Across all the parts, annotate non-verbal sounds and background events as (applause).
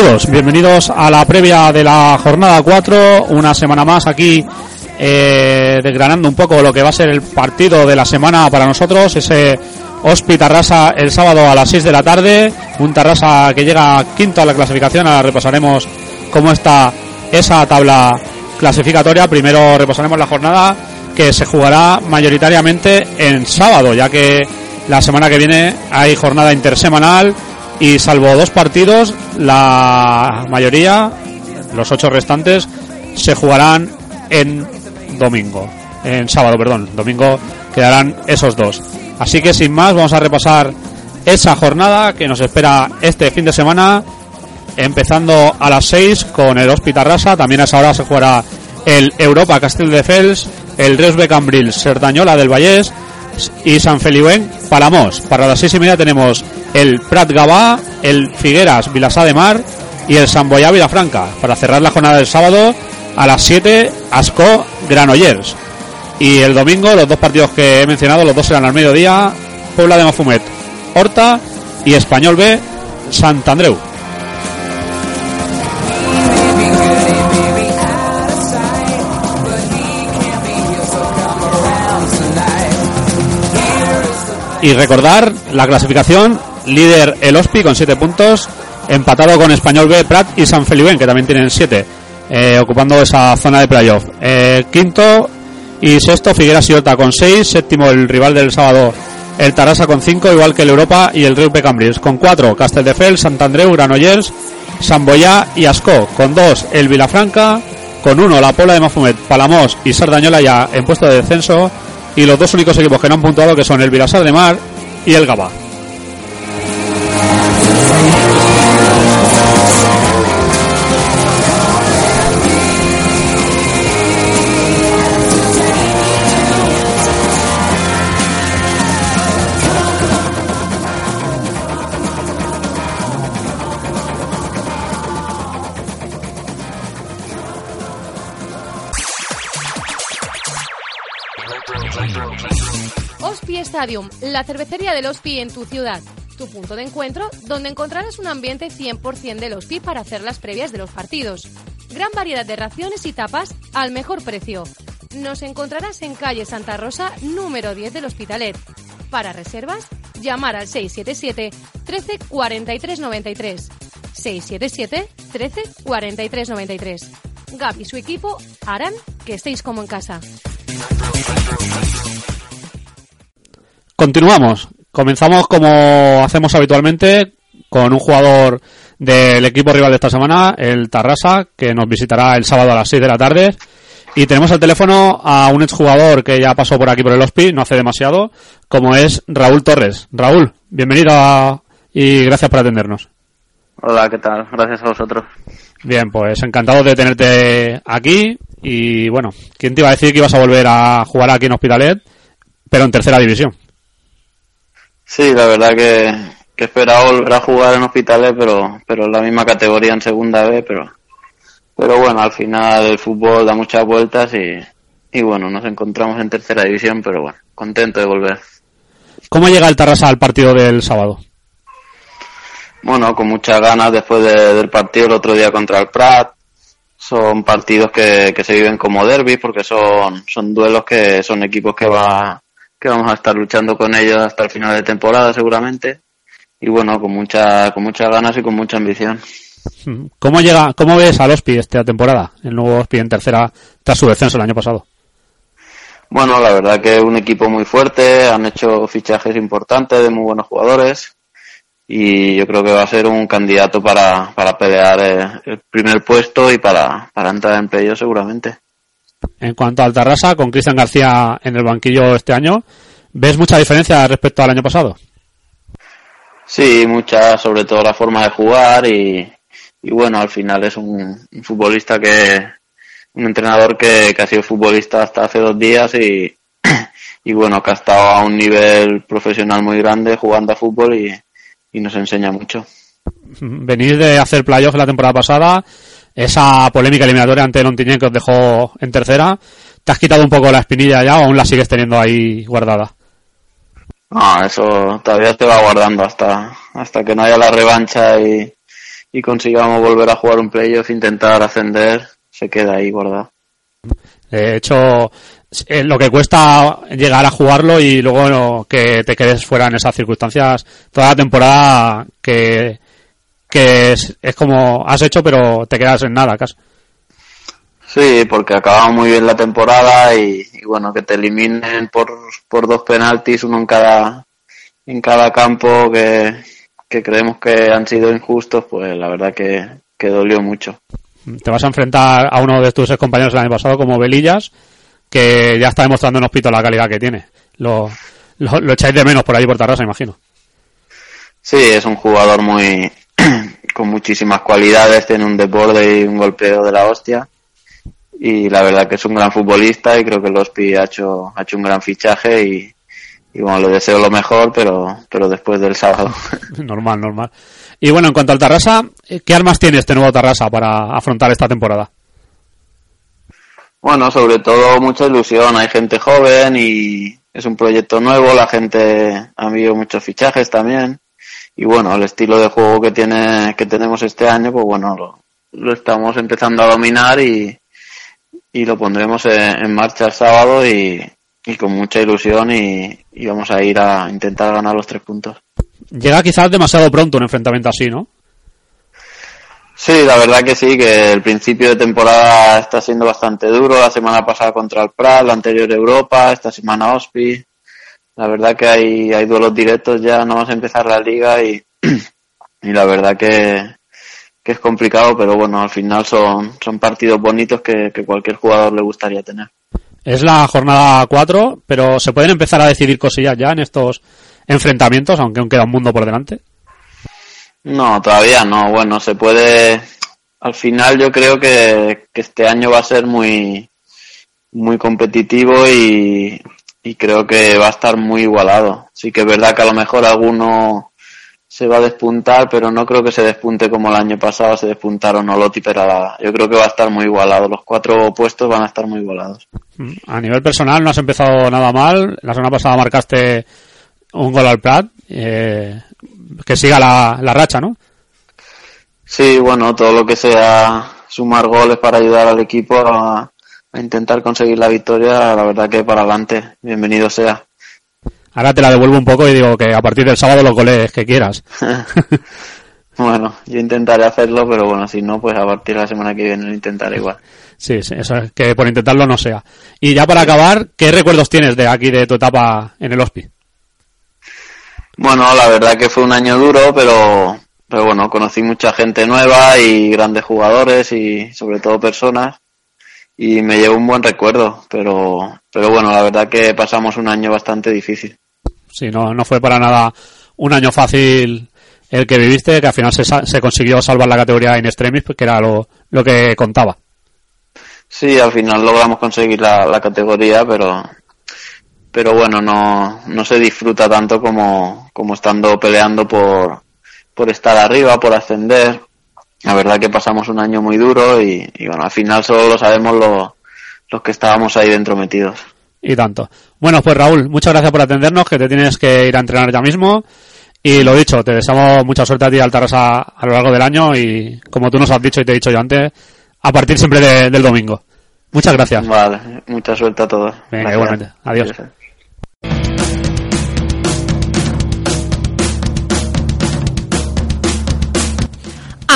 Saludos, bienvenidos a la previa de la jornada 4, una semana más aquí eh, desgranando un poco lo que va a ser el partido de la semana para nosotros, ese Hospi Tarrasa el sábado a las 6 de la tarde, un Tarrasa que llega quinto a la clasificación, ahora repasaremos cómo está esa tabla clasificatoria, primero repasaremos la jornada que se jugará mayoritariamente en sábado, ya que la semana que viene hay jornada intersemanal y salvo dos partidos, la mayoría, los ocho restantes, se jugarán en domingo, en sábado, perdón, domingo quedarán esos dos. Así que sin más, vamos a repasar esa jornada que nos espera este fin de semana, empezando a las seis con el Hospital Rasa, también a esa hora se jugará el Europa Castel de Fels, el Reus Cambril Serdañola del Vallés y San Feliuen Palamos. Para las seis y media tenemos el Prat Gabá, el Figueras Vilasá de Mar y el San Boyá Vilafranca. Para cerrar la jornada del sábado a las 7 Asco Granollers. Y el domingo los dos partidos que he mencionado, los dos serán al mediodía, Puebla de Mafumet, Horta y Español B, Santandreu. Y recordar la clasificación, líder el Ospi con 7 puntos, empatado con Español B, Prat y San Feliuen, que también tienen 7, eh, ocupando esa zona de playoff. Eh, quinto y sexto, Figueras y Ota con 6, séptimo el rival del sábado, el Tarasa con 5, igual que el Europa y el Río Cambrils. Con 4, Casteldefels, Santandreu, Granollers, San Boyá y Ascó. Con 2, el Vilafranca. Con 1, la Pola de Mafumet, Palamos y Sardañola ya en puesto de descenso y los dos únicos equipos que no han puntuado que son el Vilasar de Mar y el Gaba. Stadium, la cervecería del Ospi en tu ciudad. Tu punto de encuentro, donde encontrarás un ambiente 100% del Ospi para hacer las previas de los partidos. Gran variedad de raciones y tapas al mejor precio. Nos encontrarás en calle Santa Rosa, número 10 del Hospitalet. Para reservas, llamar al 677 13 43 93. 677 13 43 93. Gab y su equipo harán que estéis como en casa. Continuamos. Comenzamos como hacemos habitualmente con un jugador del equipo rival de esta semana, el Tarrasa, que nos visitará el sábado a las 6 de la tarde. Y tenemos al teléfono a un exjugador que ya pasó por aquí por el HOSPI, no hace demasiado, como es Raúl Torres. Raúl, bienvenido y gracias por atendernos. Hola, ¿qué tal? Gracias a vosotros. Bien, pues encantado de tenerte aquí. Y bueno, ¿quién te iba a decir que ibas a volver a jugar aquí en Hospitalet, pero en tercera división? Sí, la verdad que, que esperaba volver a jugar en hospitales, pero, pero en la misma categoría en segunda B, pero, pero bueno, al final el fútbol da muchas vueltas y, y bueno, nos encontramos en tercera división, pero bueno, contento de volver. ¿Cómo llega el Tarrasa al partido del sábado? Bueno, con muchas ganas después del partido el otro día contra el Prat. Son partidos que, que se viven como derbis porque son, son duelos que son equipos que va, que vamos a estar luchando con ellos hasta el final de temporada seguramente. Y bueno con mucha con muchas ganas y con mucha ambición. Cómo llega cómo ves al Ospi esta temporada el nuevo Ospi en tercera tras su descenso el año pasado. Bueno la verdad que es un equipo muy fuerte han hecho fichajes importantes de muy buenos jugadores y yo creo que va a ser un candidato para, para pelear el, el primer puesto y para, para entrar en playoff seguramente en cuanto al Tarrasa, con Cristian García en el banquillo este año, ¿ves mucha diferencia respecto al año pasado? Sí, mucha, sobre todo la forma de jugar y, y bueno, al final es un, un, futbolista que, un entrenador que, que ha sido futbolista hasta hace dos días y, (clears throat) y bueno, que ha estado a un nivel profesional muy grande jugando a fútbol y, y nos enseña mucho. Venís de hacer playoff la temporada pasada, esa polémica eliminatoria ante el Ontiñén que os dejó en tercera, ¿te has quitado un poco la espinilla ya o aún la sigues teniendo ahí guardada? No, eso todavía te va guardando hasta, hasta que no haya la revancha y, y consigamos volver a jugar un playoff, intentar ascender, se queda ahí guardado. De hecho, eh, lo que cuesta llegar a jugarlo y luego que te quedes fuera en esas circunstancias toda la temporada que, que es, como has hecho pero te quedas en nada casi. Sí, porque acabamos muy bien la temporada y, bueno, que te eliminen por, por dos penaltis, uno en cada, en cada campo que, que creemos que han sido injustos, pues la verdad que, que dolió mucho. Te vas a enfrentar a uno de tus compañeros el año pasado como Belillas, que ya está demostrando en Hospital la calidad que tiene. Lo, lo, echáis de menos por ahí por Tarrasa, imagino. Sí, es un jugador muy con muchísimas cualidades, tiene un desborde y un golpeo de la hostia. Y la verdad que es un gran futbolista y creo que el Hospi ha hecho, ha hecho un gran fichaje y, y bueno, le deseo lo mejor, pero, pero después del sábado. (laughs) normal, normal. Y bueno, en cuanto al Tarrasa, ¿qué armas tiene este nuevo Tarrasa para afrontar esta temporada? Bueno, sobre todo mucha ilusión. Hay gente joven y es un proyecto nuevo. La gente ha habido muchos fichajes también. Y bueno, el estilo de juego que tiene que tenemos este año, pues bueno, lo, lo estamos empezando a dominar y, y lo pondremos en marcha el sábado y, y con mucha ilusión y, vamos a ir a intentar ganar los tres puntos. Llega quizás demasiado pronto un enfrentamiento así, ¿no? Sí, la verdad que sí, que el principio de temporada está siendo bastante duro. La semana pasada contra el Prat, la anterior Europa, esta semana Ospi. La verdad que hay, hay duelos directos ya, no vamos a empezar la liga y, (clears throat) y la verdad que, que es complicado, pero bueno, al final son, son partidos bonitos que, que cualquier jugador le gustaría tener. Es la jornada 4, pero se pueden empezar a decidir cosillas ya en estos enfrentamientos, aunque aún queda un mundo por delante. No, todavía no. Bueno, se puede. Al final, yo creo que, este año va a ser muy, muy competitivo y, y creo que va a estar muy igualado. Sí que es verdad que a lo mejor alguno se va a despuntar, pero no creo que se despunte como el año pasado se despuntaron Olot y Peralada. Yo creo que va a estar muy igualado. Los cuatro puestos van a estar muy igualados. A nivel personal no has empezado nada mal. La semana pasada marcaste un gol al Prat. Eh, que siga la, la racha, ¿no? Sí, bueno, todo lo que sea sumar goles para ayudar al equipo a, a intentar conseguir la victoria, la verdad que para adelante. Bienvenido sea. Ahora te la devuelvo un poco y digo que a partir del sábado los goles que quieras. (laughs) (laughs) bueno, yo intentaré hacerlo, pero bueno, si no, pues a partir de la semana que viene lo intentaré igual. Sí, sí, eso es que por intentarlo no sea. Y ya para acabar, ¿qué recuerdos tienes de aquí, de tu etapa en el HOSPI? Bueno, la verdad que fue un año duro, pero, pero bueno, conocí mucha gente nueva y grandes jugadores y sobre todo personas y me llevo un buen recuerdo, pero, pero bueno, la verdad que pasamos un año bastante difícil. Sí, no, no fue para nada un año fácil el que viviste, que al final se, se consiguió salvar la categoría en extremis, que era lo, lo que contaba. Sí, al final logramos conseguir la, la categoría, pero, pero bueno, no, no se disfruta tanto como, como estando peleando por, por estar arriba, por ascender la verdad que pasamos un año muy duro y, bueno, al final solo lo sabemos los que estábamos ahí dentro metidos. Y tanto. Bueno, pues Raúl, muchas gracias por atendernos, que te tienes que ir a entrenar ya mismo. Y lo dicho, te deseamos mucha suerte a ti al Tarrasa a lo largo del año y como tú nos has dicho y te he dicho yo antes, a partir siempre del domingo. Muchas gracias. Vale, mucha suerte a todos. Venga, igualmente. Adiós.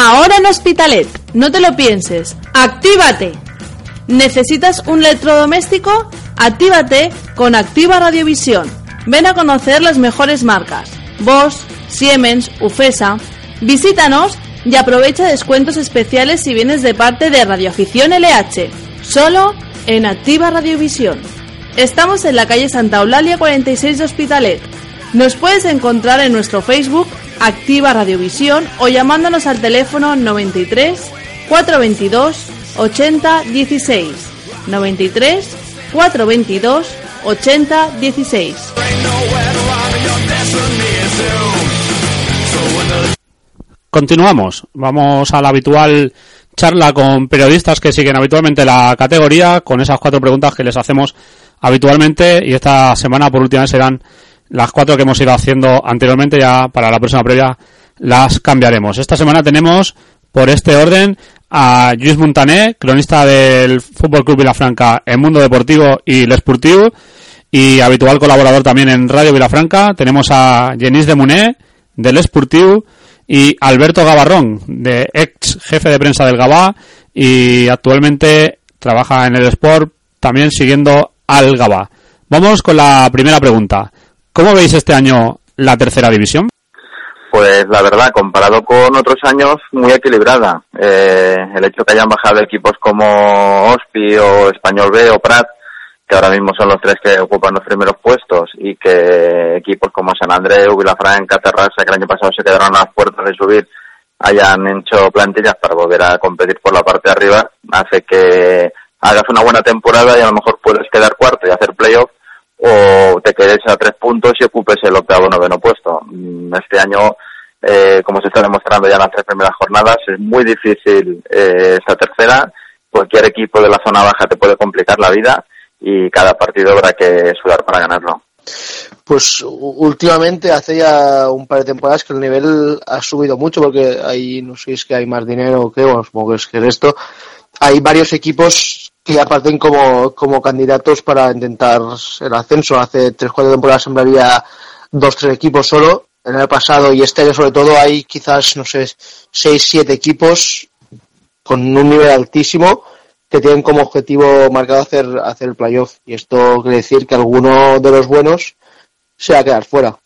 Ahora en Hospitalet, no te lo pienses, actívate. ¿Necesitas un electrodoméstico? Actívate con Activa Radiovisión. Ven a conocer las mejores marcas. Bosch, Siemens, Ufesa. Visítanos y aprovecha descuentos especiales si vienes de parte de Radioafición LH. Solo en Activa Radiovisión. Estamos en la calle Santa Eulalia 46 de Hospitalet. Nos puedes encontrar en nuestro Facebook Activa Radiovisión o llamándonos al teléfono 93 422 80 16. 93 422 80 16. Continuamos. Vamos a la habitual charla con periodistas que siguen habitualmente la categoría, con esas cuatro preguntas que les hacemos habitualmente y esta semana por última vez serán las cuatro que hemos ido haciendo anteriormente ya para la próxima previa las cambiaremos. Esta semana tenemos por este orden a Luis Montané, cronista del Fútbol Club Vilafranca en Mundo Deportivo y L'Esportiu y habitual colaborador también en Radio Vilafranca. Tenemos a Jenis de Muné del Esportiu y Alberto Gavarrón, de ex jefe de prensa del Gabá y actualmente trabaja en el Sport también siguiendo al Gabá. Vamos con la primera pregunta. ¿Cómo veis este año la tercera división? Pues la verdad, comparado con otros años, muy equilibrada. Eh, el hecho que hayan bajado equipos como Ospi o Español B o Prat, que ahora mismo son los tres que ocupan los primeros puestos, y que equipos como San Andreu, Vilafranca, Terrassa, que el año pasado se quedaron a las puertas de subir, hayan hecho plantillas para volver a competir por la parte de arriba, hace que hagas una buena temporada y a lo mejor puedes quedar cuarto y hacer playoff o te quedes a tres puntos y ocupes el octavo noveno puesto. Mm, este año, eh, como se está demostrando ya en las tres primeras jornadas, es muy difícil eh, esta tercera. Cualquier equipo de la zona baja te puede complicar la vida y cada partido habrá que sudar para ganarlo. Pues últimamente, hace ya un par de temporadas que el nivel ha subido mucho porque ahí no sé si es que hay más dinero o qué, bueno, supongo que es que esto. Hay varios equipos que aparten como, como candidatos para intentar el ascenso. Hace tres cuatro temporadas siempre había dos tres equipos solo. En el pasado y este año sobre todo hay quizás, no sé, seis, siete equipos con un nivel altísimo que tienen como objetivo marcado hacer, hacer el playoff. Y esto quiere decir que alguno de los buenos se va a quedar fuera.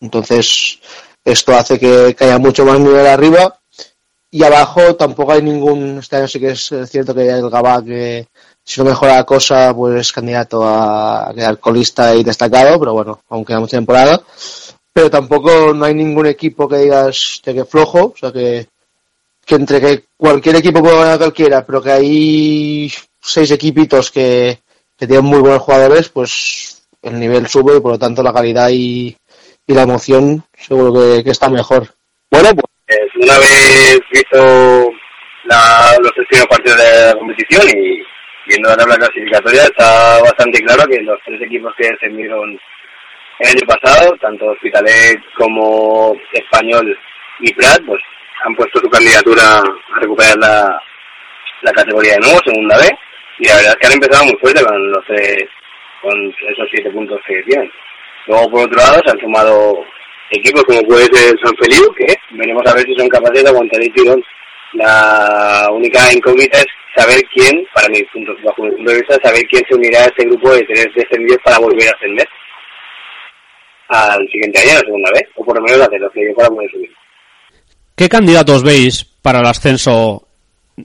Entonces, esto hace que, haya mucho más nivel arriba. Y abajo tampoco hay ningún, este año sí que es cierto que el Gabá que si no mejora la cosa, pues es candidato a, quedar colista y destacado, pero bueno, aún queda mucha temporada. Pero tampoco no hay ningún equipo que digas que flojo, o sea que, que entre que cualquier equipo puede ganar cualquiera, pero que hay seis equipitos que, que tienen muy buenos jugadores, pues el nivel sube y por lo tanto la calidad y, la emoción seguro que, está mejor. Bueno, pues una vez visto la, los primeros partidos de la competición y viendo la tabla clasificatoria está bastante claro que los tres equipos que descendieron el año pasado, tanto Hospitalet como Español y Prat, pues han puesto su candidatura a recuperar la, la categoría de nuevo, segunda vez, y la verdad es que han empezado muy fuerte con los tres con esos siete puntos que tienen. Luego, por otro lado, se han sumado equipos como puede ser San Feliu, que veremos a ver si son capaces de aguantar el tirón. La única incógnita es saber quién, para mi punto, bajo mi punto de vista, saber quién se unirá a este grupo de tres descendidos para volver a ascender al siguiente año, la segunda vez, o por lo menos hacer los que para poder subir. ¿Qué candidatos veis para el ascenso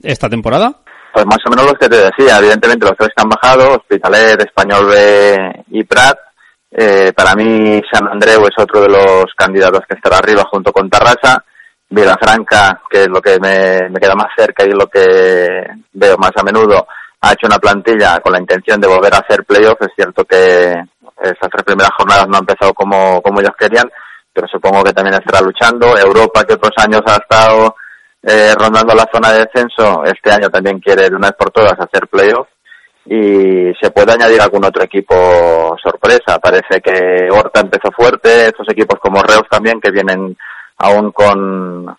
esta temporada? Pues más o menos los que te decía, evidentemente los tres que han bajado, Hospitalet, Español B y Prat. Eh, para mí San Andreu es otro de los candidatos que estará arriba junto con Tarrasa. Vilafranca, que es lo que me, queda más cerca y lo que veo más a menudo, ha hecho una plantilla con la intención de volver a hacer playoff. Es cierto que estas tres primeras jornadas no han empezado como, como ellos querían, pero supongo que también estará luchando. Europa, que otros años ha estado eh, rondando la zona de descenso, este año también quiere de una vez por todas hacer playoff y se puede añadir algún otro equipo sorpresa. Parece que Horta empezó fuerte, estos equipos como Reus también que vienen aún con,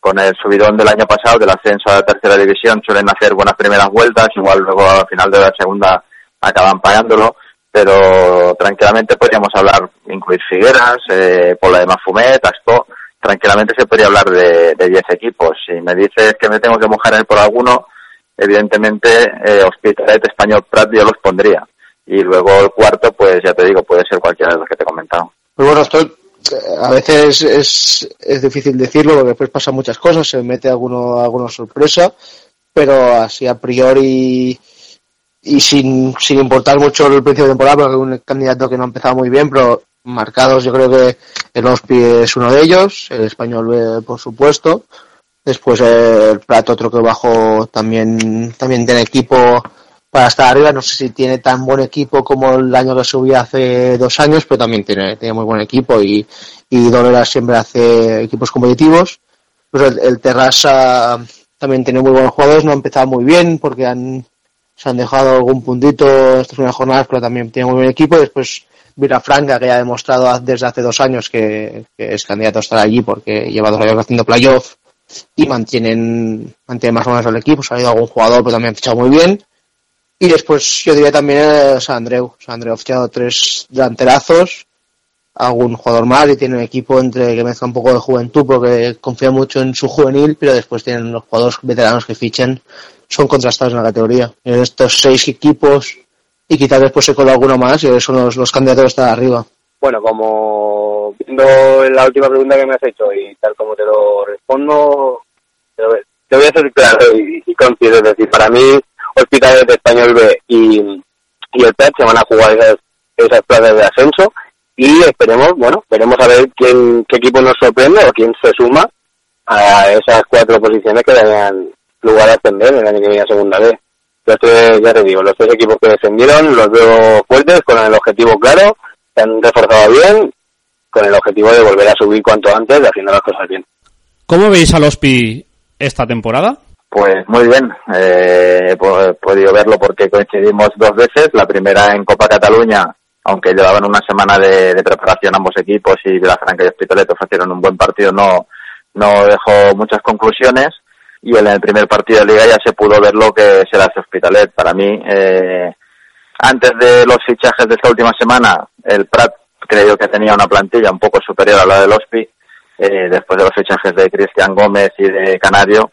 con el subidón del año pasado del ascenso a la tercera división suelen hacer buenas primeras vueltas, igual luego al final de la segunda acaban pagándolo, pero tranquilamente podríamos hablar, incluir Figueras, eh, Pola de Mafumet, Asco, tranquilamente se podría hablar de 10 equipos. Si me dices que me tengo que mojar en por alguno, evidentemente eh, Hospitalet, Español, Prat yo los pondría. Y luego el cuarto, pues ya te digo, puede ser cualquiera de los que te he comentado. Pues bueno, estoy, eh, a veces es, es difícil decirlo porque después pasan muchas cosas, se mete alguno, alguna sorpresa, pero así a priori y sin, sin importar mucho el principio de temporada, porque es un candidato que no ha empezado muy bien, pero marcados yo creo que el Ospi es uno de ellos, el español por supuesto, después el Plato otro que bajo también, también tiene equipo para estar arriba, no sé si tiene tan buen equipo como el año que subí hace dos años, pero también tiene, tiene muy buen equipo y, y Dolera siempre hace equipos competitivos. Pues el, el Terrassa también tiene muy buenos jugadores, no ha empezado muy bien porque han se han dejado algún puntito estas primeras jornadas, pero también tiene muy buen equipo. Y después Franca, que ya ha demostrado desde hace dos años que, es candidato a estar allí porque lleva dos años haciendo playoff y mantienen, mantienen más o menos el equipo. Ha ido algún jugador, pero también ha fichado muy bien. Y después yo diría también a San Andreu. San Andreu ha fichado tres delanterazos, algún jugador más y tiene un equipo entre que mezcla un poco de juventud porque confía mucho en su juvenil, pero después tienen los jugadores veteranos que fichen son contrastados en la categoría. En estos seis equipos y quizás después se cola alguno más y son los, los candidatos a estar arriba. Bueno, como viendo la última pregunta que me has hecho y tal como te lo respondo, te, voy a ser claro y, y Es decir, para mí, Hospitales de Español B y, y el PET se van a jugar esas, esas plazas de ascenso y esperemos, bueno, veremos a ver quién, qué equipo nos sorprende o quién se suma a esas cuatro posiciones que darían lugar a ascender en la año que viene a segunda vez. Ya te digo, los tres equipos que descendieron los veo fuertes, con el objetivo claro, se han reforzado bien, con el objetivo de volver a subir cuanto antes, haciendo las cosas bien. ¿Cómo veis a los Pi esta temporada? Pues muy bien, eh, he podido verlo porque coincidimos dos veces, la primera en Copa Cataluña, aunque llevaban una semana de, preparación ambos equipos y de la Franca y Hospitalet ofrecieron un buen partido, no, no dejó muchas conclusiones y en el primer partido de liga ya se pudo ver lo que será ese Hospitalet. Para mí, eh, antes de los fichajes de esta última semana, el Prat creo que tenía una plantilla un poco superior a la del Hospi. Eh, después de los fichajes de Cristian Gómez y de Canario,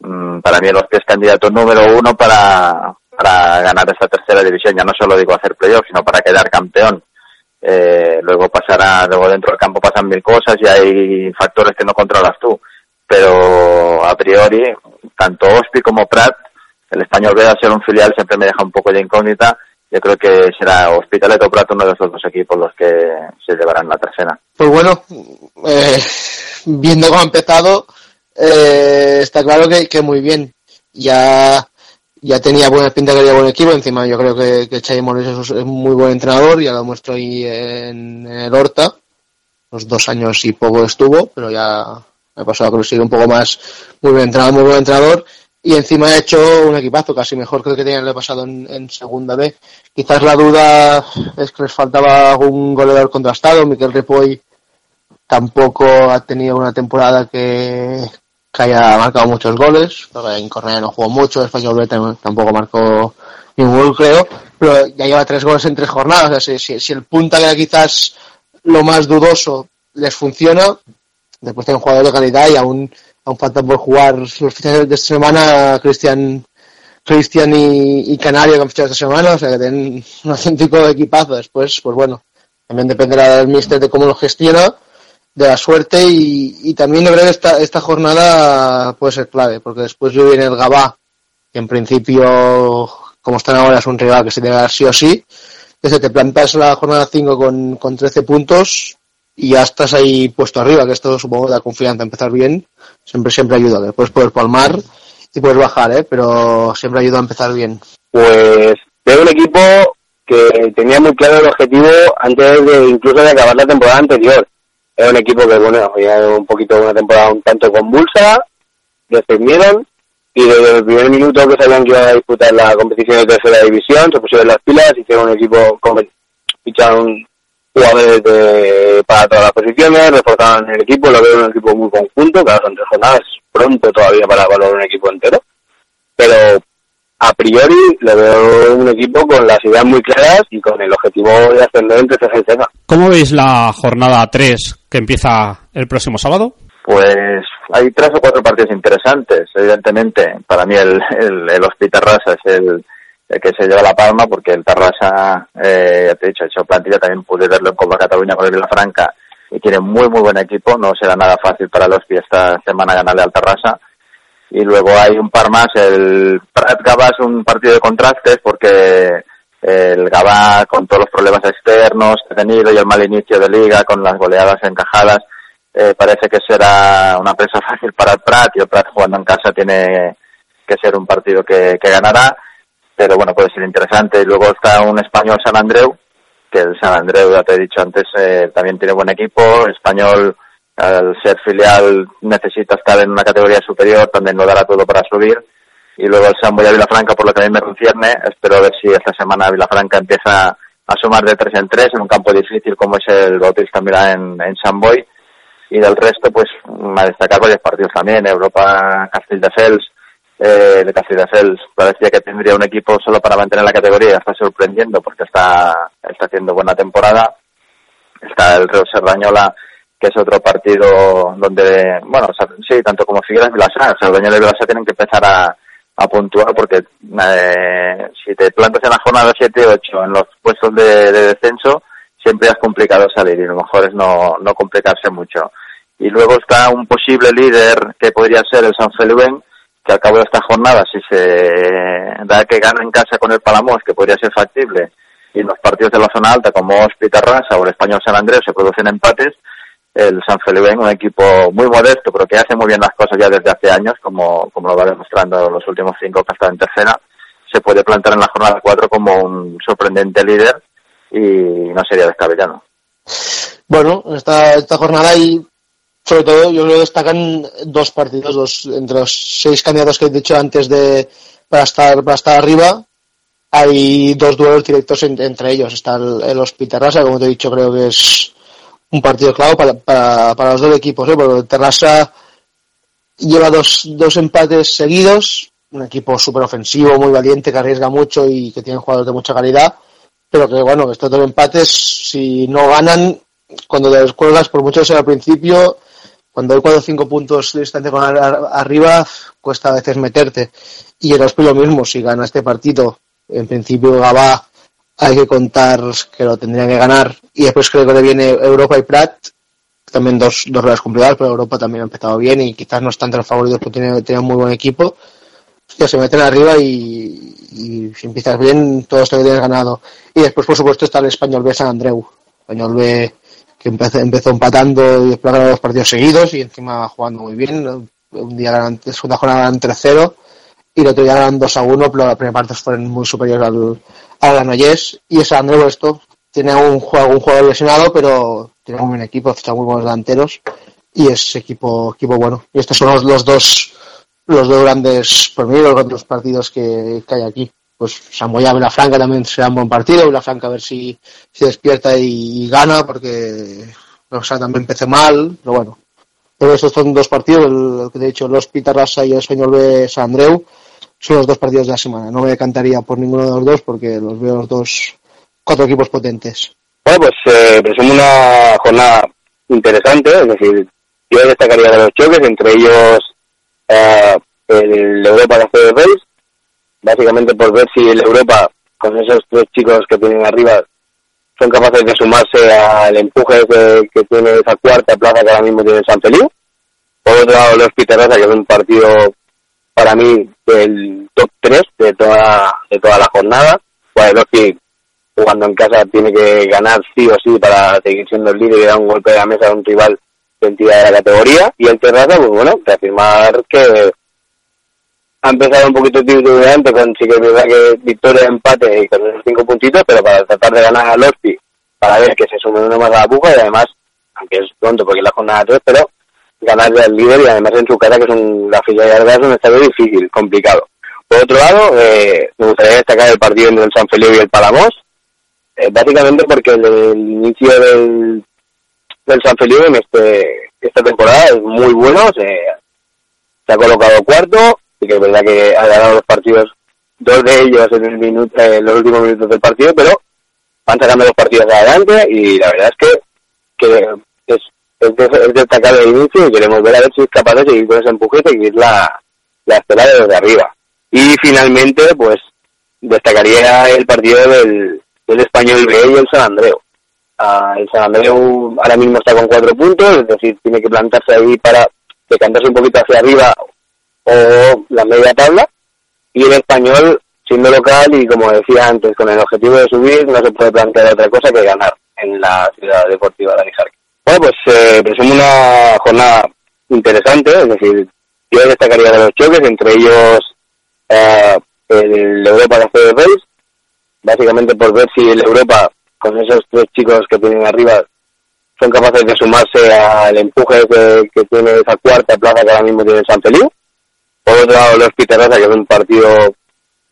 mm, para mí el Hospi es candidato número uno para, para ganar esta tercera división. Ya no solo digo hacer playoff, sino para quedar campeón. Eh, luego pasará, luego dentro del campo pasan mil cosas y hay factores que no controlas tú pero a priori, tanto Ospi como Prat, el español B a ser un filial siempre me deja un poco de incógnita. Yo creo que será Hospitalet o Prat uno de esos dos equipos los que se llevarán la tercera. Pues bueno, eh, viendo cómo ha empezado, eh, está claro que, que muy bien. Ya ya tenía buena pinta que había buen equipo, encima yo creo que, que Chay es un muy buen entrenador, ya lo muestro ahí en, el Horta, los dos años y poco estuvo, pero ya ha pasado a sigue un poco más, muy buen entrenador, muy buen entrenador. Y encima ha hecho un equipazo casi mejor que que tenían el pasado en, segunda B. Quizás la duda es que les faltaba algún goleador contrastado. Miquel Ripoll tampoco ha tenido una temporada que, haya marcado muchos goles. En Cornellá no jugó mucho, Español B tampoco marcó ningún creo. Pero ya lleva tres goles en tres jornadas. si, si el punta era quizás lo más dudoso les funciona, Después tiene un jugador de calidad y aún, aún falta por jugar los fichajes de esta semana, Cristian Cristian y, Canario que han fichado esta semana, o sea que tienen un auténtico equipazo. Después, pues bueno, también dependerá del míster de cómo lo gestiona, de la suerte y, también yo creo que esta, esta jornada puede ser clave, porque después viene el Gabá, que en principio, como están ahora, es un rival que se debe dar sí o sí. Desde te plantas la jornada 5 con, con 13 puntos, y ya estás ahí puesto arriba, que esto supongo da confianza, empezar bien, siempre siempre ayuda, después puedes palmar y puedes bajar, ¿eh? pero siempre ayuda a empezar bien. Pues veo un equipo que tenía muy claro el objetivo antes de incluso de acabar la temporada anterior. Era un equipo que, bueno, había un poquito una temporada un tanto convulsa, descendieron y desde el primer minuto que sabían que iban a disputar la competición de tercera división, se pusieron las pilas, hicieron un equipo, ficharon jugadores de, para todas las posiciones, reforzaron el equipo, lo veo un equipo muy conjunto, claro, son tres jornadas, pronto todavía para valorar un equipo entero, pero a priori lo veo un equipo con las ideas muy claras y con el objetivo de ascender entre ceja y ceja. ¿Cómo veis la jornada 3 que empieza el próximo sábado? Pues hay tres o cuatro partidos interesantes. Evidentemente, para mí el, el, el Hospital Rasa es el, que se lleva la palma porque el Tarrasa, eh, ya te he dicho, ha hecho plantilla, también pude verlo en Copa Cataluña con el Vilafranca y tiene muy muy buen equipo, no será nada fácil para los que esta semana ganarle al Tarrasa. Y luego hay un par más, el Prat Gaba es un partido de contrastes porque el Gaba con todos los problemas externos que ha tenido y el mal inicio de liga con las goleadas encajadas, eh, parece que será una presa fácil para el Prat y el Prat jugando en casa tiene que ser un partido que, que ganará pero bueno, puede ser interesante. Y luego está un español San Andreu, que el San Andreu, ya te he dicho antes, eh, también tiene buen equipo. español, al ser filial, necesita estar en una categoría superior, también lo dará todo para subir. y luego el Samboya Vilafranca, por lo que a mí me concierne, espero ver si esta semana Vilafranca empieza a sumar de tres en tres en un campo difícil como es el Bautista Milán en, en Samboy y del resto pues a destacar varios partidos también Europa Castelldefels eh, de Castelldefels parecía que tendría un equipo solo para mantener la categoría está sorprendiendo porque está está haciendo buena temporada está el Real Serrañola que es otro partido donde bueno sí tanto como Figueras y Vilasá Serrañola y Vilasá tienen que empezar a, a puntuar porque eh, si te plantas en la jornada 7 8 en los puestos de, de descenso siempre es complicado salir y lo mejor es no, no complicarse mucho. Y luego está un posible líder que podría ser el San Feliuen, que al cabo de esta jornada, si se da que gana en casa con el Palamos, que podría ser factible, y los partidos de la zona alta como Hospitarrasa o el Español San Andrés se producen empates, el San Feliuen, un equipo muy modesto, pero que hace muy bien las cosas ya desde hace años, como, como lo va demostrando los últimos cinco que está en tercera, se puede plantar en la jornada 4 como un sorprendente líder y no sería descabellado. Bueno, en esta, esta jornada hay, sobre todo, yo creo que destacan dos partidos, dos, entre los seis candidatos que he dicho antes de para estar, para estar arriba, hay dos duelos directos en, entre ellos. Está el, el como te he dicho, creo que es un partido clave para, para, para los dos equipos, ¿eh? porque Terrassa lleva dos, dos empates seguidos, un equipo súper ofensivo, muy valiente, que arriesga mucho y que tiene jugadores de mucha calidad pero que bueno, estos dos empates, si no ganan, cuando te descuelgas, por mucho que sea al principio, cuando hay cuatro o cinco puntos de distancia arriba, cuesta a veces meterte. Y el Ospi lo mismo, si gana este partido, en principio Gabá hay que contar que lo tendrían que ganar. Y después creo que le viene Europa y Prat, también dos, dos ruedas complicadas, pero Europa también ha empezado bien y quizás no están tan favoritos porque tiene, tiene un muy buen equipo. Se meten arriba y, y si empiezas bien, todo esto que tienes ganado. Y después, por supuesto, está el Español B San Andreu. Español B que empezó, empezó empatando y ganó dos partidos seguidos y encima jugando muy bien. Un día ganan, segunda jornada ganan 3-0 y el otro día ganan 2 a 1, pero la primera parte fueron muy superiores al, al Granollers. Y el San Andreu esto tiene un juego, un jugador lesionado, pero tiene un buen equipo, está muy buenos delanteros y es equipo, equipo bueno. Y estos son los, los dos los dos grandes, por mí, los grandes partidos que, que hay aquí. Pues Samoya Vilafranca también será un buen partido, Vilafranca a ver si, si despierta y, gana, porque o sea, también empecé mal, pero bueno. Pero estos son dos partidos, el, que te he dicho, los Pitarrasa y el Español B San Andreu, son los dos partidos de la semana. No me decantaría por ninguno de los dos porque los veo los dos cuatro equipos potentes. Bueno, pues eh, presumo una jornada interesante, es decir, yo destacaría de los choques, entre ellos eh, el Europa de Race, básicamente por ver si el Europa, con esos tres chicos que tienen arriba, son capaces de sumarse al empuje que, que tiene esa cuarta plaza que ahora mismo tiene San Feliu. Por otro lado, los Piterraza, que es un partido para mí del top 3 de toda, de toda la jornada. Bueno, que jugando en casa tiene que ganar sí o sí para seguir siendo el líder y dar un golpe de la mesa a un rival de entidad de la categoría. Y el Terraza, pues bueno, reafirmar que ha empezado un poquito titubeante con sí que es verdad que victoria, empate y con esos cinco puntitos, pero para tratar de ganar al Ospi, para ver que se sume uno más la puja y además, aunque es pronto porque la jornada 3, pero ganarle al líder y además en su cara que es un, la fila de Argas es un estadio difícil, complicado. Por otro lado, eh, me gustaría destacar el partido entre el San Felipe y el Palamos, eh, básicamente porque el, inicio del, del San Felipe en este, esta temporada es muy bueno, se ha colocado cuarto, y que es verdad que ha ganado los partidos, dos de ellos en, el minuto, en los últimos minutos del partido, pero van sacando los partidos adelante y la verdad es que, es, es, es destacable el inicio y queremos ver a ver si es capaz de seguir con ese empuje y seguir la, la estela desde arriba. Y finalmente, pues, destacaría el partido del, del Español B y el San Andreu. Uh, el San Andreu ahora mismo está con cuatro puntos, es decir, tiene que plantarse ahí para decantarse un poquito hacia arriba o la media tabla. Y el Español, siendo local y como decía antes, con el objetivo de subir, no se puede plantear otra cosa que ganar en la ciudad deportiva de Anijarque. Bueno, pues eh, presumo una jornada interesante, es decir, yo destacaría de los choques, entre ellos eh, el Europa de Race, básicamente por ver si el Europa, con esos tres chicos que tienen arriba, son capaces de sumarse al empuje que, que tiene esa cuarta plaza que ahora mismo tiene San Feliu. Por otro lado, los Piterrasa, que es un partido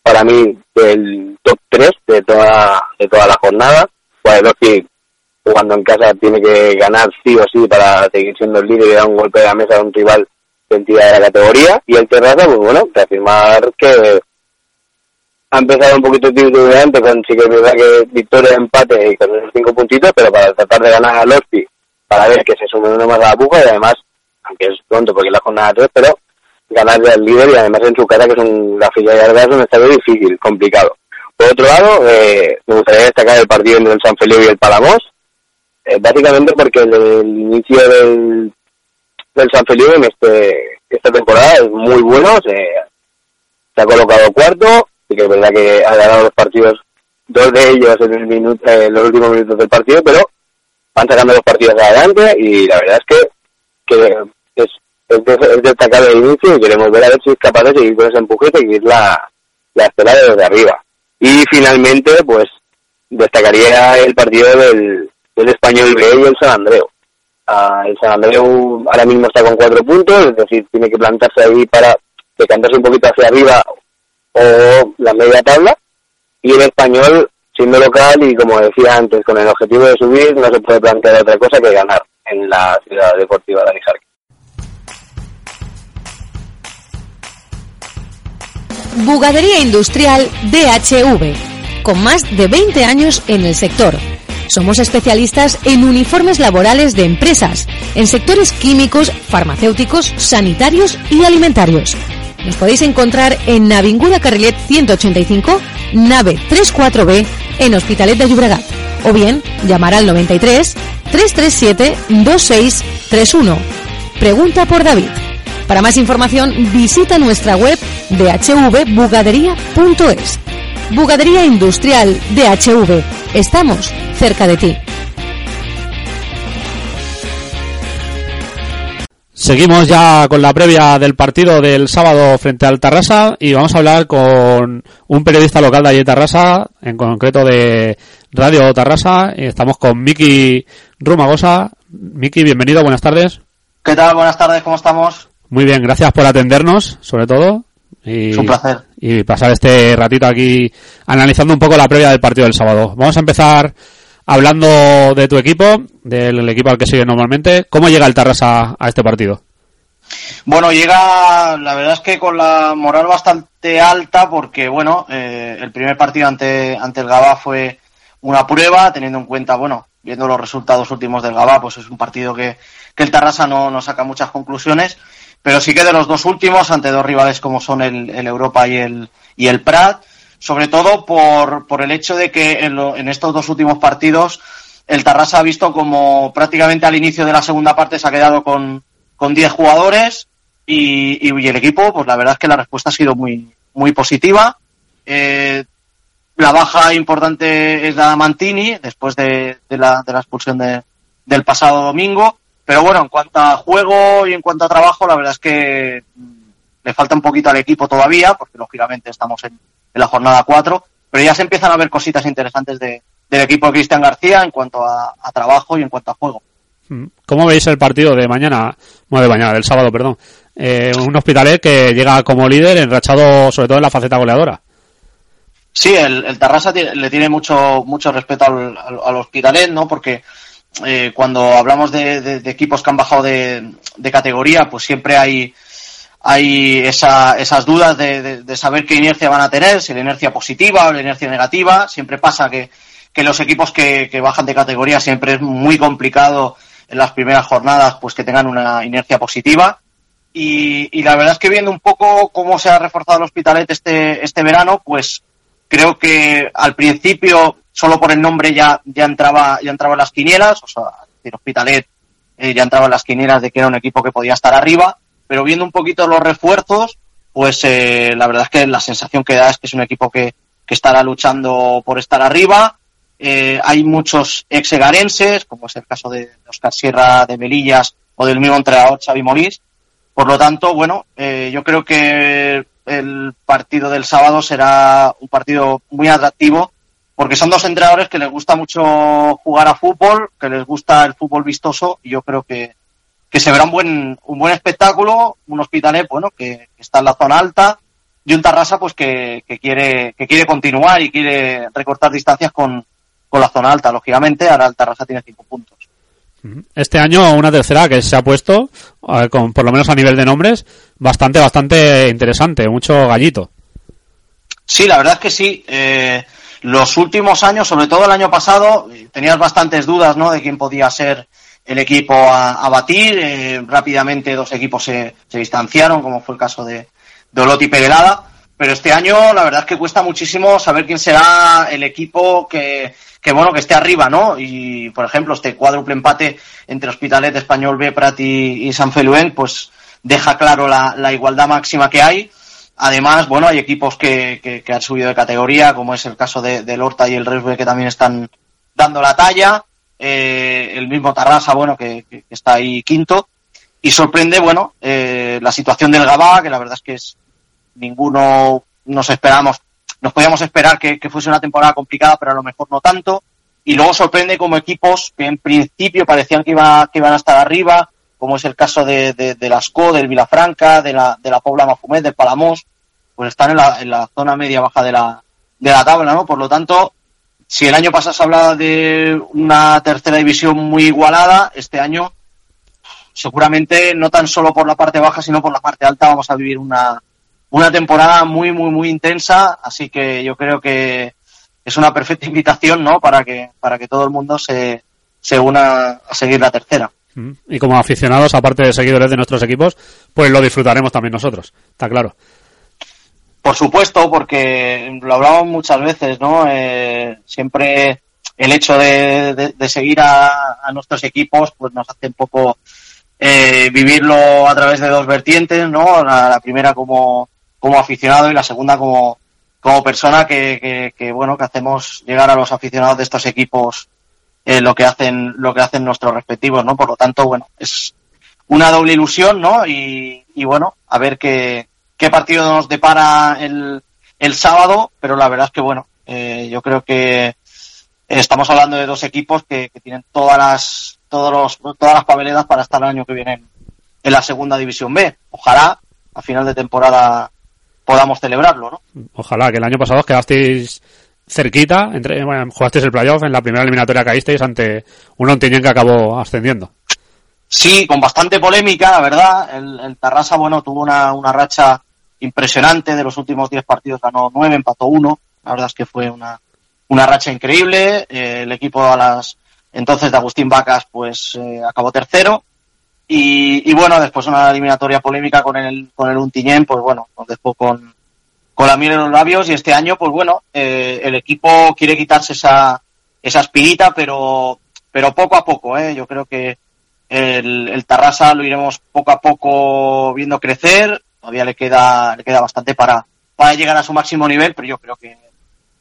para mí del top 3 de toda, de toda la jornada. Pues que jugando en casa tiene que ganar sí o sí para seguir siendo el líder y dar un golpe de la mesa a un rival de entidad de la categoría. Y el Terraza, pues bueno, reafirmar que ha empezado un poquito titubeante con sí que es verdad que victoria, empate y con esos cinco puntitos, pero para tratar de ganar al Ospi, para ver que se sume uno más a la puja y además, aunque es pronto porque es la jornada 3, pero ganarle al líder y además en su casa que es un, la fila de verdad es un difícil, complicado. Por otro lado, eh, me gustaría destacar el partido entre el San Felipe y el Palamos, eh, básicamente porque el, inicio del, del San Felipe en este, esta temporada es muy bueno, se, se ha colocado cuarto, y que es verdad que ha ganado los partidos, dos de ellos en, el minuto, en los últimos minutos del partido, pero van sacando los partidos adelante y la verdad es que, que es, es, destacar el inicio y queremos ver a ver si es capaz de seguir con ese empuje y seguir la, la estela desde arriba. Y finalmente, pues destacaría el partido del, del Español B y el San Andreu. Ah, el San Andreu ahora mismo está con cuatro puntos, es decir, tiene que plantarse ahí para decantarse un poquito hacia arriba o la media tabla. Y el Español, siendo local y como decía antes, con el objetivo de subir, no se puede plantear otra cosa que ganar en la ciudad deportiva de Anijarque. Bugadería Industrial DHV, con más de 20 años en el sector. Somos especialistas en uniformes laborales de empresas, en sectores químicos, farmacéuticos, sanitarios y alimentarios. Nos podéis encontrar en Navinguda Carrilet 185, nave 34B, en Hospitalet de Llobregat. O bien, llamar al 93 337 2631. Pregunta por David. Para más información, visita nuestra web dhvbugadería.es. Bugadería Industrial DHV. Estamos cerca de ti. Seguimos ya con la previa del partido del sábado frente al Tarrasa y vamos a hablar con un periodista local de allí Tarrasa, en concreto de Radio Tarrasa. Estamos con Miki Rumagosa. Miki, bienvenido, buenas tardes. ¿Qué tal? Buenas tardes, ¿cómo estamos? Muy bien, gracias por atendernos, sobre todo. Y, es un placer. Y pasar este ratito aquí analizando un poco la previa del partido del sábado. Vamos a empezar Hablando de tu equipo, del equipo al que sigue normalmente, ¿cómo llega el Tarrasa a este partido? Bueno, llega, la verdad es que con la moral bastante alta, porque bueno, eh, el primer partido ante, ante el Gabá fue una prueba, teniendo en cuenta, bueno, viendo los resultados últimos del Gabá, pues es un partido que, que el Tarrasa no, no saca muchas conclusiones, pero sí que de los dos últimos, ante dos rivales como son el, Europa y el, y el Prat, sobre todo por, por el hecho de que en, estos dos últimos partidos el Tarrasa ha visto como prácticamente al inicio de la segunda parte se ha quedado con, con 10 jugadores y, y, el equipo, pues la verdad es que la respuesta ha sido muy, muy positiva. Eh, la baja importante es la de Mantini, después de, de, la, de la expulsión de, del pasado domingo. Pero bueno, en cuanto a juego y en cuanto a trabajo, la verdad es que le falta un poquito al equipo todavía, porque lógicamente estamos en, en la jornada 4, pero ya se empiezan a ver cositas interesantes de, del equipo de Cristian García en cuanto a, trabajo y en cuanto a juego. Mm. ¿Cómo veis el partido de mañana, bueno, de mañana, del sábado, perdón? Eh, un Hospitalet que llega como líder enrachado sobre todo en la faceta goleadora. Sí, el, el Tarrasa le tiene mucho mucho respeto al, al, Hospitalet, ¿no? Porque eh, cuando hablamos de, equipos que han bajado de, categoría, pues siempre hay hay esa, esas dudas de, de, saber qué inercia van a tener, si la inercia positiva o la inercia negativa. Siempre pasa que, que los equipos que, que, bajan de categoría siempre es muy complicado en las primeras jornadas pues que tengan una inercia positiva. Y, y la verdad es que viendo un poco cómo se ha reforzado el Hospitalet este, este verano, pues creo que al principio, solo por el nombre ya, ya entraba, ya entraba en las quinielas, o sea, el Hospitalet eh, ya entraba en las quinielas de que era un equipo que podía estar arriba pero viendo un poquito los refuerzos, pues eh, la verdad es que la sensación que da es que es un equipo que, que estará luchando por estar arriba. Eh, hay muchos exegarenses, como es el caso de Oscar Sierra de Melillas o del mismo entrenador Xavi Molís. Por lo tanto, bueno, eh, yo creo que el partido del sábado será un partido muy atractivo porque son dos entrenadores que les gusta mucho jugar a fútbol, que les gusta el fútbol vistoso y yo creo que, que se verá un buen, un buen espectáculo, un Hospitalet, bueno, que, está en la zona alta, y un Tarrasa, pues que, que, quiere, que quiere continuar y quiere recortar distancias con, con la zona alta, lógicamente, ahora el Tarrasa tiene cinco puntos. Este año una tercera que se ha puesto, con, por lo menos a nivel de nombres, bastante, bastante interesante, mucho gallito. Sí, la verdad es que sí. Eh, los últimos años, sobre todo el año pasado, tenías bastantes dudas ¿no? de quién podía ser el equipo a, batir. Eh, rápidamente dos equipos se, se, distanciaron, como fue el caso de, de Olot y Perelada. Pero este año la verdad es que cuesta muchísimo saber quién será el equipo que, que bueno, que esté arriba, ¿no? Y, por ejemplo, este cuádruple empate entre Hospitalet, Español B, Prat y, San Feluén, pues deja claro la, la, igualdad máxima que hay. Además, bueno, hay equipos que, que, han subido de categoría, como es el caso de, del Horta y el Resbe, que también están dando la talla. Eh, el mismo Tarrasa, bueno, que, que, está ahí quinto. Y sorprende, bueno, eh, la situación del Gabá, que la verdad es que es ninguno nos esperamos, nos podíamos esperar que, fuese una temporada complicada, pero a lo mejor no tanto. Y luego sorprende como equipos que en principio parecían que, iba, que iban a estar arriba, como es el caso de, de, de del Vilafranca, de la, de la Pobla Mafumet, del Palamos, pues están en la, en la zona media baja de la, de la tabla, ¿no? Por lo tanto, si el año pasado se hablaba de una tercera división muy igualada, este año seguramente no tan solo por la parte baja, sino por la parte alta vamos a vivir una, una temporada muy, muy, muy intensa, así que yo creo que es una perfecta (laughs) invitación, ¿no? Para que, para que todo el mundo se, se una a seguir la tercera. Mm. Y como aficionados, aparte de seguidores de nuestros equipos, pues lo disfrutaremos también nosotros, está claro. Por supuesto, porque lo hablamos muchas veces, ¿no? Eh, siempre el hecho de, de, seguir a, a, nuestros equipos, pues nos hace un poco eh, vivirlo a través de dos vertientes, ¿no? la primera como como aficionado y la segunda como, como persona que, que, bueno, que hacemos llegar a los aficionados de estos equipos eh, lo que hacen, lo que hacen nuestros respectivos, ¿no? Por lo tanto, bueno, es una doble ilusión, ¿no? Y, bueno, a ver qué, qué partido nos depara el, el sábado, pero la verdad es que bueno, eh, yo creo que estamos hablando de dos equipos que, que tienen todas las, todos los, todas las papeletas para estar el año que viene en, en la segunda división B. Ojalá a final de temporada podamos celebrarlo, ¿no? Ojalá, que el año pasado quedasteis cerquita, entre, bueno, jugasteis el playoff, en la primera eliminatoria caísteis ante un Ontiñén que acabó ascendiendo. Sí, con bastante polémica, la verdad. El, el Tarrasa, bueno, tuvo una, una racha impresionante de los últimos 10 partidos, ganó 9, empató 1. La verdad es que fue una, una racha increíble. Eh, el equipo a las entonces de Agustín Vacas, pues eh, acabó tercero. Y, bueno, después una eliminatoria polémica con el, con el Untiñén, pues bueno, nos dejó con, con la miel en los labios y este año, pues bueno, eh, el equipo quiere quitarse esa, esa espinita, pero, pero poco a poco, ¿eh? Yo creo que el, el Tarrasa lo iremos poco a poco viendo crecer, todavía le queda, le queda bastante para, para llegar a su máximo nivel, pero yo creo que,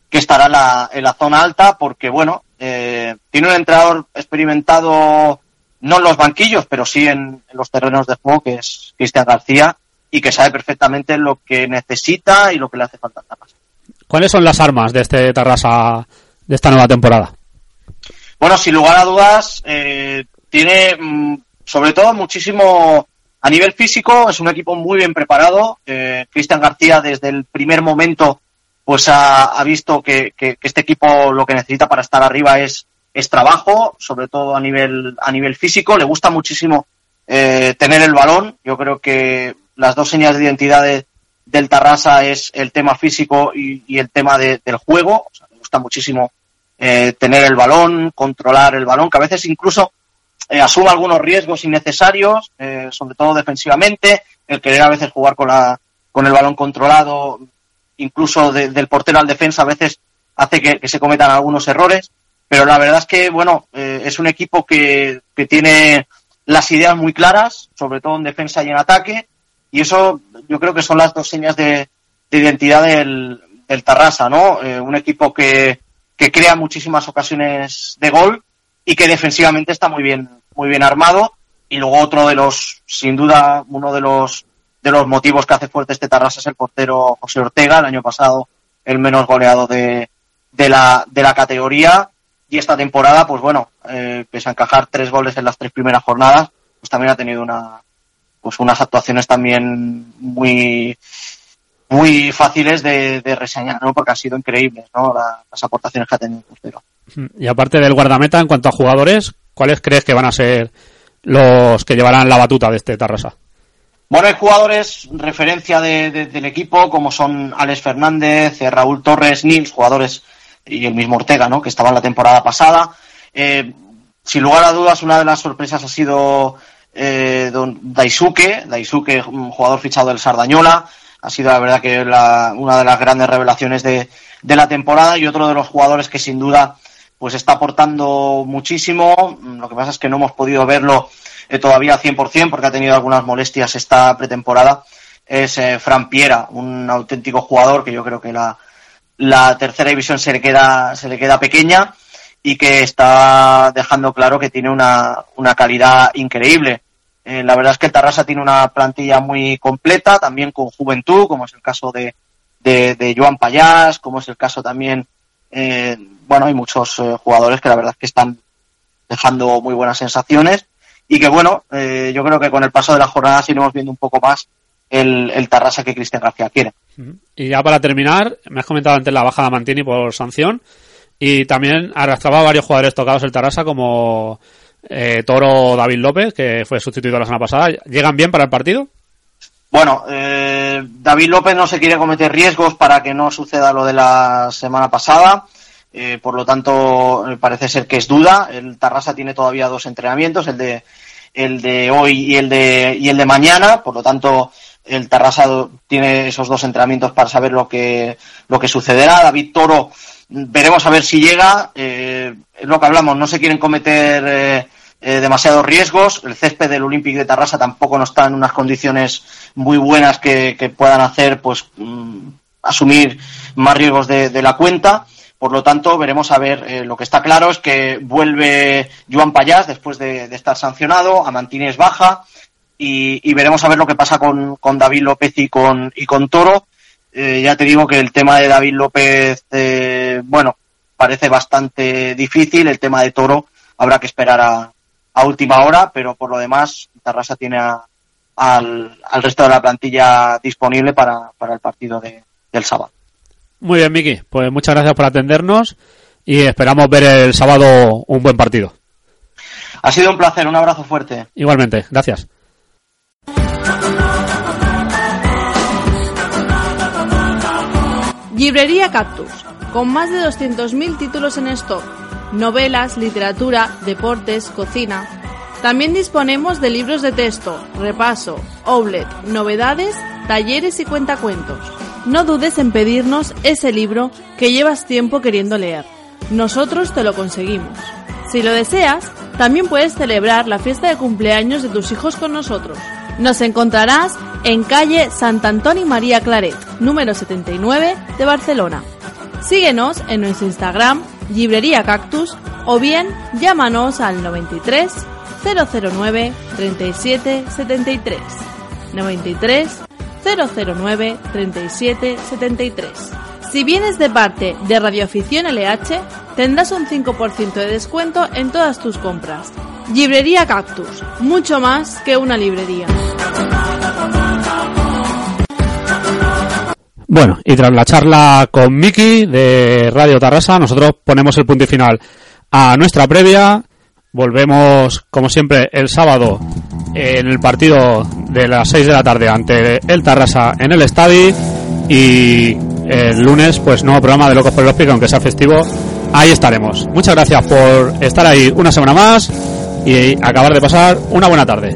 que estará en la, en la zona alta porque, bueno, eh, tiene un entrenador experimentado no en los banquillos, pero sí en, los terrenos de juego, que es Cristian García, y que sabe perfectamente lo que necesita y lo que le hace falta a Tarrasa. ¿Cuáles son las armas de este Tarrasa de esta nueva temporada? Bueno, sin lugar a dudas, eh, tiene mm, sobre todo muchísimo a nivel físico, es un equipo muy bien preparado. Eh, Cristian García desde el primer momento pues ha, ha visto que, que, que, este equipo lo que necesita para estar arriba es es trabajo, sobre todo a nivel, a nivel físico. Le gusta muchísimo eh, tener el balón. Yo creo que las dos señas de identidad de, del Tarrasa es el tema físico y, el tema de, del juego. O sea, le gusta muchísimo eh, tener el balón, controlar el balón, que a veces incluso eh, asume algunos riesgos innecesarios, eh, sobre todo defensivamente, el querer a veces jugar con, la, con el balón controlado, incluso de, del portero al defensa, a veces hace que se cometan algunos errores pero la verdad es que, bueno, eh, es un equipo que, que tiene las ideas muy claras, sobre todo en defensa y en ataque, y eso yo creo que son las dos señas de, de identidad del, del Tarrasa, ¿no? Eh, un equipo que, que crea muchísimas ocasiones de gol y que defensivamente está muy bien, muy bien armado. Y luego otro de los, sin duda, uno de los, de los motivos que hace fuerte este Tarrasa es el portero José Ortega, el año pasado el menos goleado de, de, la, de la categoría y esta temporada, pues bueno, eh, pese a encajar tres goles en las tres primeras jornadas, pues también ha tenido una pues unas actuaciones también muy muy fáciles de, reseñar, ¿no? Porque han sido increíbles, ¿no? las aportaciones que ha tenido Y aparte del guardameta, en cuanto a jugadores, ¿cuáles crees que van a ser los que llevarán la batuta de este Tarrasa? Bueno, hay jugadores referencia del equipo, como son Alex Fernández, eh, Raúl Torres, Nils, jugadores y el mismo Ortega, ¿no? Que estaban la temporada pasada. Eh, sin lugar a dudas, una de las sorpresas ha sido eh, don Daisuke, Daisuke, un jugador fichado del Sardañola, ha sido la verdad que una de las grandes revelaciones de, la temporada y otro de los jugadores que sin duda pues está aportando muchísimo. Lo que pasa es que no hemos podido verlo eh, todavía al 100% porque ha tenido algunas molestias esta pretemporada. Es eh, Fran Piera, un auténtico jugador que yo creo que la, la tercera división se le queda, se le queda pequeña y que está dejando claro que tiene una, una calidad increíble. Eh, la verdad es que el Tarrasa tiene una plantilla muy completa, también con juventud, como es el caso de, de, Joan Payás, como es el caso también, eh, bueno, hay muchos eh, jugadores que la verdad es que están dejando muy buenas sensaciones y que bueno, yo creo que con el paso de la jornada iremos viendo un poco más el, el Tarrasa que Cristian García quiere. Y ya para terminar, me has comentado antes la baja de Mantini por sanción y también arrastraba varios jugadores tocados el Tarrasa como eh, Toro David López, que fue sustituido la semana pasada. ¿Llegan bien para el partido? Bueno, eh, David López no se quiere cometer riesgos para que no suceda lo de la semana pasada. Eh, por lo tanto, parece ser que es duda. El Tarrasa tiene todavía dos entrenamientos, el de, el de hoy y el de, y el de mañana. Por lo tanto, el Tarrasa tiene esos dos entrenamientos para saber lo que, lo que sucederá. David Toro, veremos a ver si llega. es lo que hablamos, no se quieren cometer eh, demasiados riesgos. El césped del Olympique de Tarrasa tampoco no está en unas condiciones muy buenas que, puedan hacer pues mm, asumir más riesgos de, la cuenta. Por lo tanto, veremos a ver. Eh, lo que está claro es que vuelve Joan Payás después de, estar sancionado, a Mantines baja y, veremos a ver lo que pasa con, David López y con, y con Toro. Eh, ya te digo que el tema de David López, bueno, parece bastante difícil. El tema de Toro habrá que esperar a, a última hora, pero por lo demás, Tarrasa tiene al, resto de la plantilla disponible para, el partido del sábado. Muy bien, Miki. Pues muchas gracias por atendernos y esperamos ver el sábado un buen partido. Ha sido un placer, un abrazo fuerte. Igualmente, gracias. Librería Cactus, con más de 200.000 títulos en stock novelas, literatura, deportes, cocina. También disponemos de libros de texto, repaso, oblet, novedades, talleres y cuentacuentos. No dudes en pedirnos ese libro que llevas tiempo queriendo leer. Nosotros te lo conseguimos. Si lo deseas, también puedes celebrar la fiesta de cumpleaños de tus hijos con nosotros. Nos encontrarás en calle Sant Antoni María Claret, número 79 de Barcelona. Síguenos en nuestro Instagram Librería Cactus o bien llámanos al 93 009 37 73 93 009 37 73 Si vienes de parte de Radioafición LH, tendrás un 5% de descuento en todas tus compras. Librería Cactus, mucho más que una librería. Bueno, y tras la charla con Miki de Radio Tarrasa, nosotros ponemos el punto y final a nuestra previa. Volvemos, como siempre, el sábado en el partido de las 6 de la tarde ante el Tarrasa en el estadio. Y el lunes, pues nuevo programa de Locos por el Hospital, aunque sea festivo. Ahí estaremos. Muchas gracias por estar ahí una semana más y acabar de pasar una buena tarde.